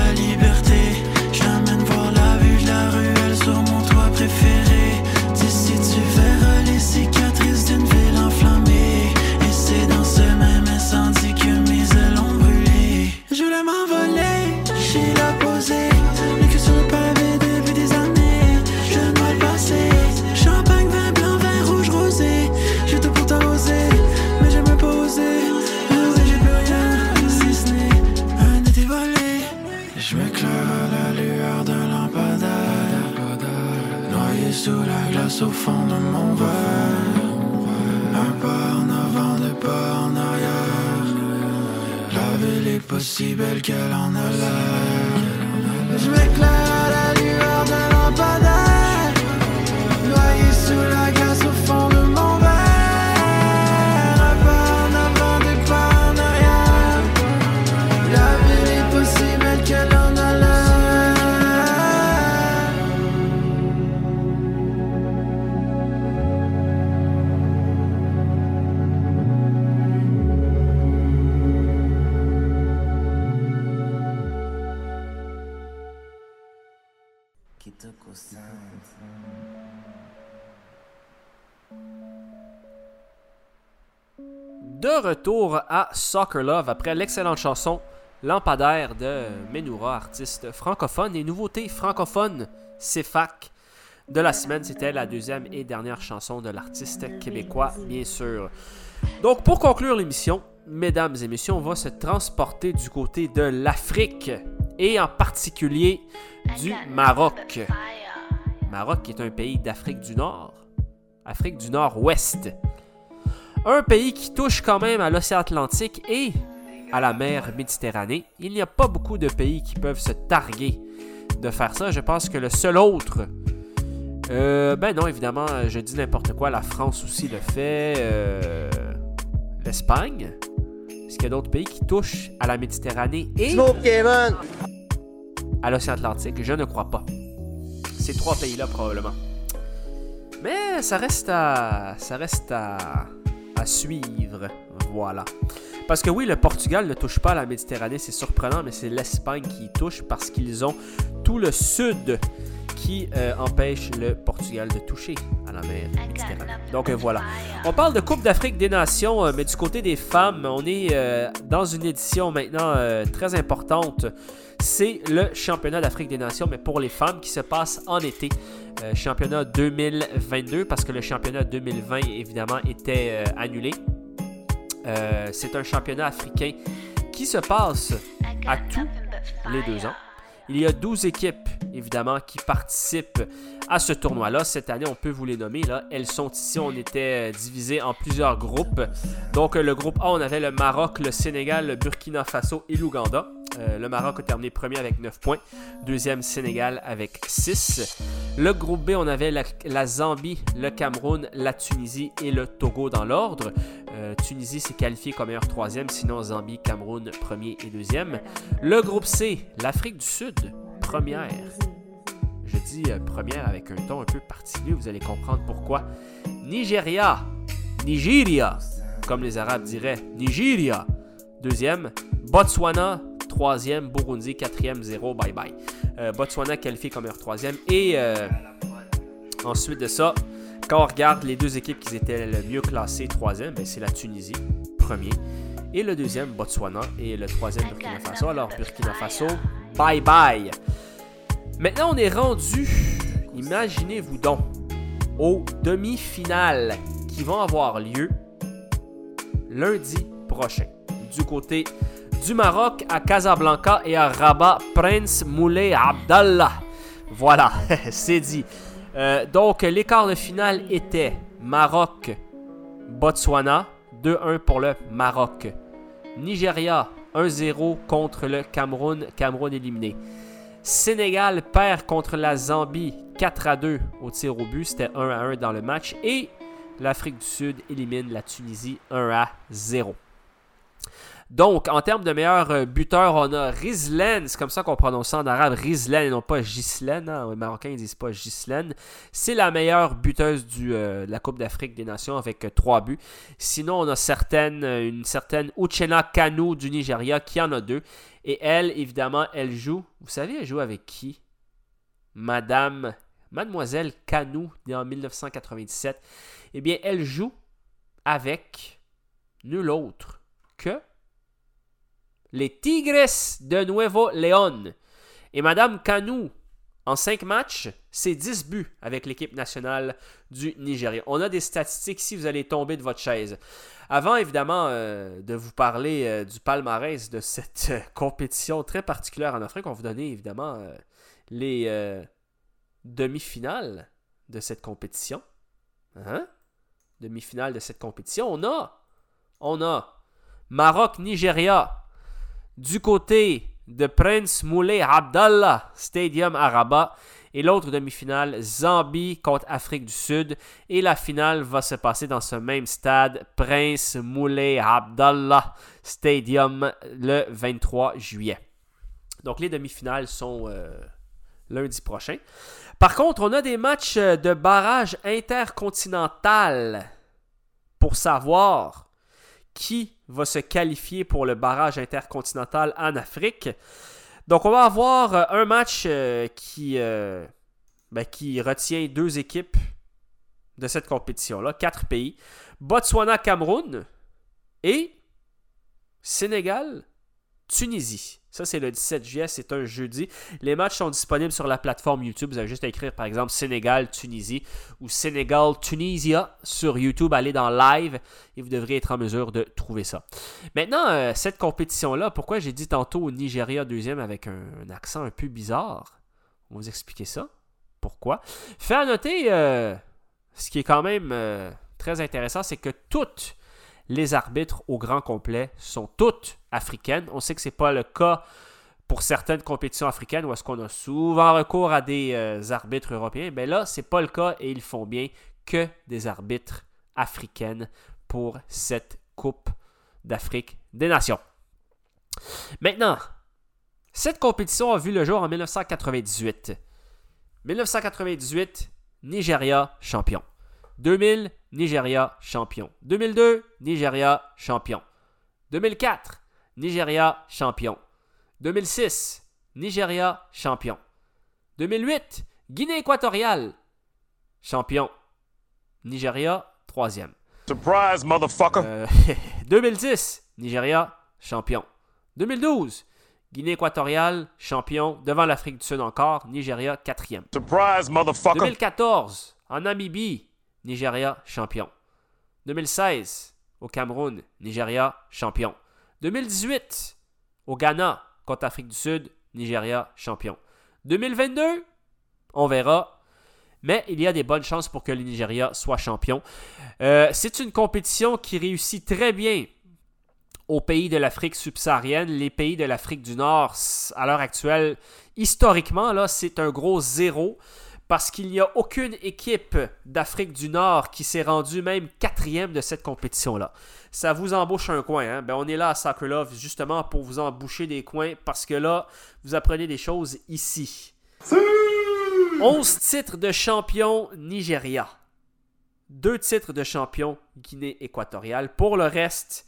retour à Soccer Love après l'excellente chanson Lampadaire de Menura, artiste francophone et nouveauté francophone CFAC de la semaine. C'était la deuxième et dernière chanson de l'artiste québécois, bien sûr. Donc, pour conclure l'émission, mesdames et messieurs, on va se transporter du côté de l'Afrique et en particulier du Maroc. Maroc est un pays d'Afrique du Nord, Afrique du Nord-Ouest. Un pays qui touche quand même à l'océan Atlantique et à la mer Méditerranée. Il n'y a pas beaucoup de pays qui peuvent se targuer de faire ça. Je pense que le seul autre... Euh, ben non, évidemment, je dis n'importe quoi. La France aussi le fait. euh, L'Espagne. Est-ce qu'il y a d'autres pays qui touchent à la Méditerranée et à l'océan Atlantique? Je ne crois pas. Ces trois pays-là, probablement. Mais ça reste à... Ça reste à à suivre. Voilà. Parce que oui, le Portugal ne touche pas à la Méditerranée, c'est surprenant, mais c'est l'Espagne qui touche parce qu'ils ont tout le sud qui euh, empêche le Portugal de toucher à la mer Méditerranée. Donc euh, voilà. On parle de Coupe d'Afrique des Nations, euh, mais du côté des femmes, on est dans une édition maintenant très importante. C'est le championnat d'Afrique des Nations, mais pour les femmes qui se passe en été. Euh, championnat 2022 parce que le championnat 2020 évidemment était euh, annulé. Euh, c'est un championnat africain qui se passe à tous les deux ans. Il y a 12 équipes, évidemment, qui participent à ce tournoi-là. Cette année, on peut vous les nommer. Elles sont ici. On était divisés en plusieurs groupes. Donc, le groupe A, on avait le Maroc, le Sénégal, le Burkina Faso et l'Ouganda. Euh, le Maroc a terminé premier avec 9 points. Deuxième, Sénégal avec 6. Le groupe B, on avait la, Zambie, le Cameroun, la Tunisie et le Togo dans l'ordre. Euh, Tunisie s'est qualifiée comme meilleur troisième, sinon Zambie, Cameroun, premier et deuxième. Le groupe C, l'Afrique du Sud, première. Je dis euh, première avec un ton un peu particulier, vous allez comprendre pourquoi. Nigeria, Nigeria, comme les Arabes diraient, Nigeria. Deuxième, Botswana. Troisième, Burundi. Quatrième, zéro, bye bye. Euh, Botswana qualifié comme meilleur troisième. Et euh, ensuite de ça, quand on regarde les deux équipes qui étaient le mieux classées, troisième, ben, c'est la Tunisie, premier. Et le deuxième, Botswana. Et le troisième, Burkina Faso. Alors, Burkina Faso, bye bye. Maintenant, on est rendu, imaginez-vous donc, aux demi-finales qui vont avoir lieu lundi prochain. Du côté du Maroc à Casablanca et à Rabat, Prince Moulay Abdallah. Voilà, c'est dit. Euh, donc, les quarts de finale étaient Maroc-Botswana, 2-1 pour le Maroc. Nigeria, 1-0 contre le Cameroun, Cameroun éliminé. Sénégal perd contre la Zambie 4 à 2 au tir au but, c'était 1 à 1 dans le match. Et l'Afrique du Sud élimine la Tunisie 1 à 0. Donc, en termes de meilleur euh, buteur, on a Rizlen, c'est comme ça qu'on prononce ça en arabe, Rizlen et non pas Gislen. Hein. Les Marocains ne disent pas Gislen. C'est la meilleure buteuse euh, de la Coupe d'Afrique des Nations avec 3 euh, buts. Sinon, on a une certaine Uchena Kanu du Nigeria qui en a 2. Et elle, évidemment, elle joue. Vous savez, elle joue avec qui? Madame, Mademoiselle Kanu, née en 1997. Eh bien, elle joue avec nul autre que les Tigres de Nuevo León. Et Madame Kanou, en 5 matchs, c'est 10 buts avec l'équipe nationale du Nigeria. On a des statistiques ici, vous allez tomber de votre chaise. Avant, évidemment, euh, de vous parler euh, du palmarès de cette euh, compétition très particulière en Afrique, on va vous donner évidemment les demi-finales de cette compétition. Hein? Demi-finale de cette compétition. On a, on a Maroc-Nigeria du côté de Prince Moulay Abdallah Stadium à Rabat. Et l'autre demi-finale, Zambie contre Afrique du Sud. Et la finale va se passer dans ce même stade, Prince Moulay Abdallah Stadium, le 23 juillet. Donc les demi-finales sont euh, lundi prochain. Par contre, on a des matchs de barrage intercontinental pour savoir qui va se qualifier pour le barrage intercontinental en Afrique. Donc, on va avoir euh, un match euh, qui, euh, ben, qui retient deux équipes de cette compétition-là, quatre pays. Botswana-Cameroun et Sénégal-Tunisie. Ça, c'est le 17 juillet, c'est un jeudi. Les matchs sont disponibles sur la plateforme YouTube. Vous avez juste à écrire, par exemple, Sénégal-Tunisie ou Sénégal-Tunisia sur YouTube. Allez dans live et vous devriez être en mesure de trouver ça. Maintenant, euh, cette compétition-là, pourquoi j'ai dit tantôt Nigeria deuxième avec un, accent un peu bizarre? On va vous expliquer ça. Pourquoi? Fait à noter, euh, ce qui est quand même euh, très intéressant, c'est que toutes les arbitres au grand complet sont toutes africaines. On sait que ce n'est pas le cas pour certaines compétitions africaines où est-ce qu'on a souvent recours à des euh, arbitres européens. Mais là, ce n'est pas le cas et ils font bien que des arbitres africaines pour cette Coupe d'Afrique des Nations. Maintenant, cette compétition a vu le jour en 1998. 1998, Nigeria champion. 2000, Nigeria champion. 2002, Nigeria champion. 2004, Nigeria champion. 2006, Nigeria champion. 2008, Guinée équatoriale champion. Nigeria troisième. Surprise, motherfucker. 2010, euh, Nigeria champion. 2012, Guinée équatoriale champion devant l'Afrique du Sud encore. Nigeria quatrième. Surprise, motherfucker. 2014, en Namibie, Nigeria champion. 2016, au Cameroun, Nigeria champion. 2018, au Ghana, contre Afrique du Sud, Nigeria champion. 2022, on verra. Mais il y a des bonnes chances pour que le Nigeria soit champion. Euh, c'est une compétition qui réussit très bien aux pays de l'Afrique subsaharienne. Les pays de l'Afrique du Nord, à l'heure actuelle, historiquement, c'est un gros zéro parce qu'il n'y a aucune équipe d'Afrique du Nord qui s'est rendue même quatrième de cette compétition-là. Ça vous embauche un coin. Hein? Ben, on est là à Soccer Love justement pour vous emboucher des coins parce que là, vous apprenez des choses ici. 11 titres de champion Nigeria. deux titres de champion Guinée équatoriale. Pour le reste,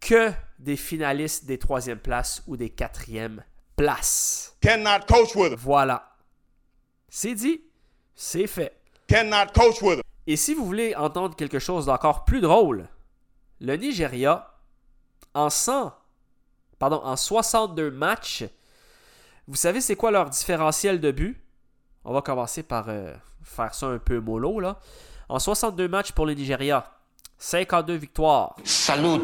que des finalistes des troisième places ou des quatrièmes places. Cannot coach with. Voilà. C'est dit, c'est fait. Cannot coach with him. Et si vous voulez entendre quelque chose d'encore plus drôle, le Nigeria, en 100, pardon, en 62 matchs, vous savez c'est quoi leur différentiel de but? On va commencer par euh, faire ça un peu mollo, là. En 62 matchs pour le Nigeria, 52 victoires. Salut.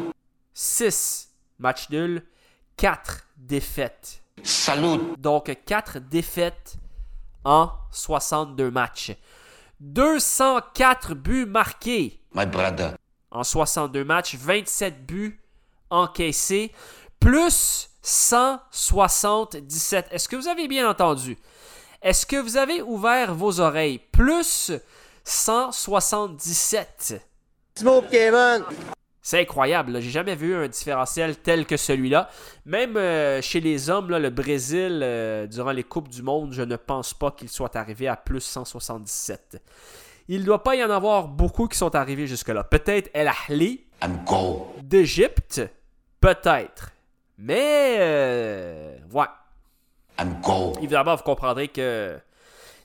6 matchs nuls, 4 défaites. Salut. Donc 4 défaites en 62 matchs. 204 buts marqués My brother. en 62 matchs, 27 buts encaissés, plus 177. Est-ce que vous avez bien entendu? Est-ce que vous avez ouvert vos oreilles? Plus 177. C'est incroyable, j'ai jamais vu un différentiel tel que celui-là. Même euh, chez les hommes, là, le Brésil, euh, durant les Coupes du Monde, je ne pense pas qu'il soit arrivé à plus 177. Il ne doit pas y en avoir beaucoup qui sont arrivés jusque-là. Peut-être El go. d'Égypte, peut-être. Mais, euh, ouais. I'm. Évidemment, vous comprendrez que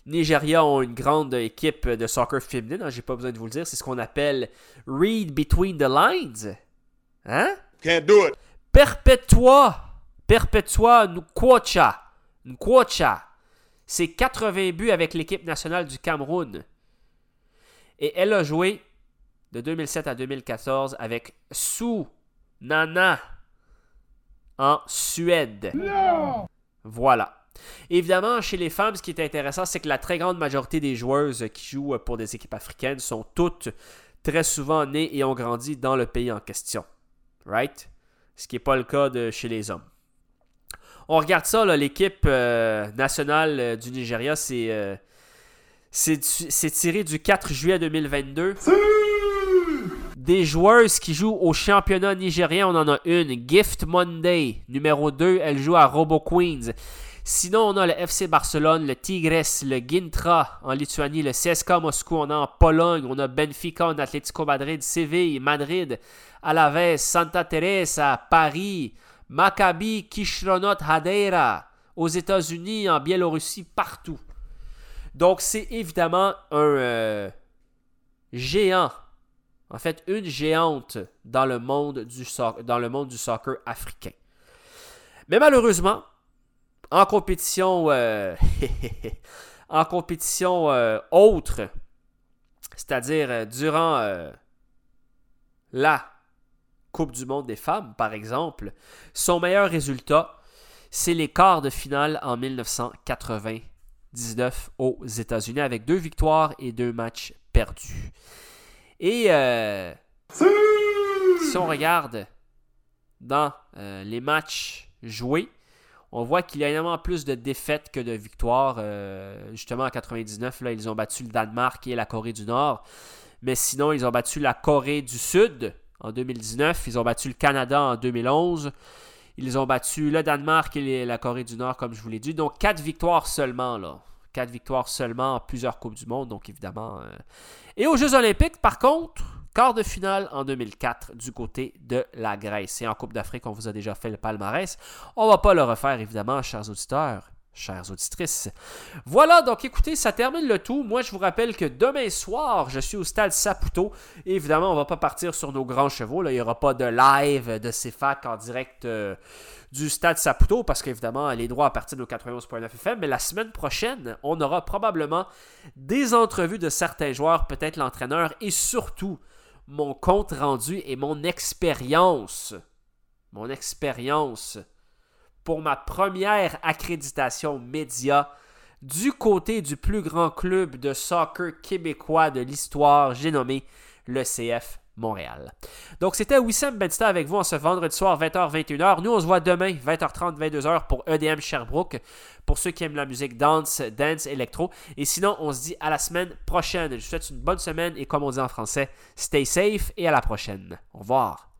Nigeria ont une grande équipe de soccer féminine. hein, J'ai pas besoin de vous le dire. C'est ce qu'on appelle read between the lines. Hein? Can't do it. Perpetua. Perpetua Nkwocha. Nkwocha. C'est 80 buts avec l'équipe nationale du Cameroun. Et elle a joué de 2007 à 2014 avec Su Nana en Suède. Voilà. Évidemment, chez les femmes, ce qui est intéressant, c'est que la très grande majorité des joueuses qui jouent pour des équipes africaines sont toutes très souvent nées et ont grandi dans le pays en question. Right? Ce qui n'est pas le cas chez les hommes. On regarde ça, l'équipe euh, nationale euh, du Nigeria, c'est euh, tiré du 4 juillet 2022. Des joueuses qui jouent au championnat nigérien, on en a une, Gift Monday, numéro 2, elle joue à Robo Queens. Sinon, on a le FC Barcelone, le Tigres, le Gintra en Lituanie, le CSKA Moscou, on a en Pologne, on a Benfica, a Atlético Madrid, Séville, Madrid, Alaves, Santa Teresa, Paris, Maccabi, Kishronot, Hadeira, aux États-Unis, en Biélorussie, partout. Donc, c'est évidemment un euh, géant, en fait, une géante dans le monde du soccer africain. Mais malheureusement, en compétition, euh, en compétition euh, autre, c'est-à-dire euh, durant la Coupe du Monde des femmes, par exemple, son meilleur résultat, c'est les quarts de finale en 1999 aux États-Unis avec deux victoires et deux matchs perdus. Et euh, si on regarde dans euh, les matchs joués, on voit qu'il y a énormément plus de défaites que de victoires. Euh, justement, en 99, là, ils ont battu le Danemark et la Corée du Nord. Mais sinon, ils ont battu la Corée du Sud en 2019. Ils ont battu le Canada en 2011. Ils ont battu le Danemark et la Corée du Nord, comme je vous l'ai dit. Donc, quatre victoires seulement, là. Quatre victoires seulement en plusieurs Coupes du Monde. Donc, évidemment. euh. Et aux Jeux Olympiques, par contre, quart de finale en 2004 du côté de la Grèce. Et en Coupe d'Afrique, on vous a déjà fait le palmarès. On va pas le refaire, évidemment, chers auditeurs. Chères auditrices. Voilà, donc écoutez, ça termine le tout. Moi, je vous rappelle que demain soir, je suis au stade Saputo. Évidemment, on va pas partir sur nos grands chevaux. Là. Il n'y aura pas de live de CFAC en direct euh, du stade Saputo parce qu'évidemment, les droits appartiennent au 91.9 FM. Mais la semaine prochaine, on aura probablement des entrevues de certains joueurs, peut-être l'entraîneur et surtout mon compte rendu et mon expérience. Mon expérience pour ma première accréditation média du côté du plus grand club de soccer québécois de l'histoire, j'ai nommé le CF Montréal. Donc c'était Wissam Bensta avec vous en ce vendredi soir 20h-21h. Nous on se voit demain 20h30 22h pour EDM Sherbrooke pour ceux qui aiment la musique dance, dance, électro. Et sinon on se dit à la semaine prochaine. Je vous souhaite une bonne semaine et comme on dit en français, stay safe et à la prochaine. Au revoir.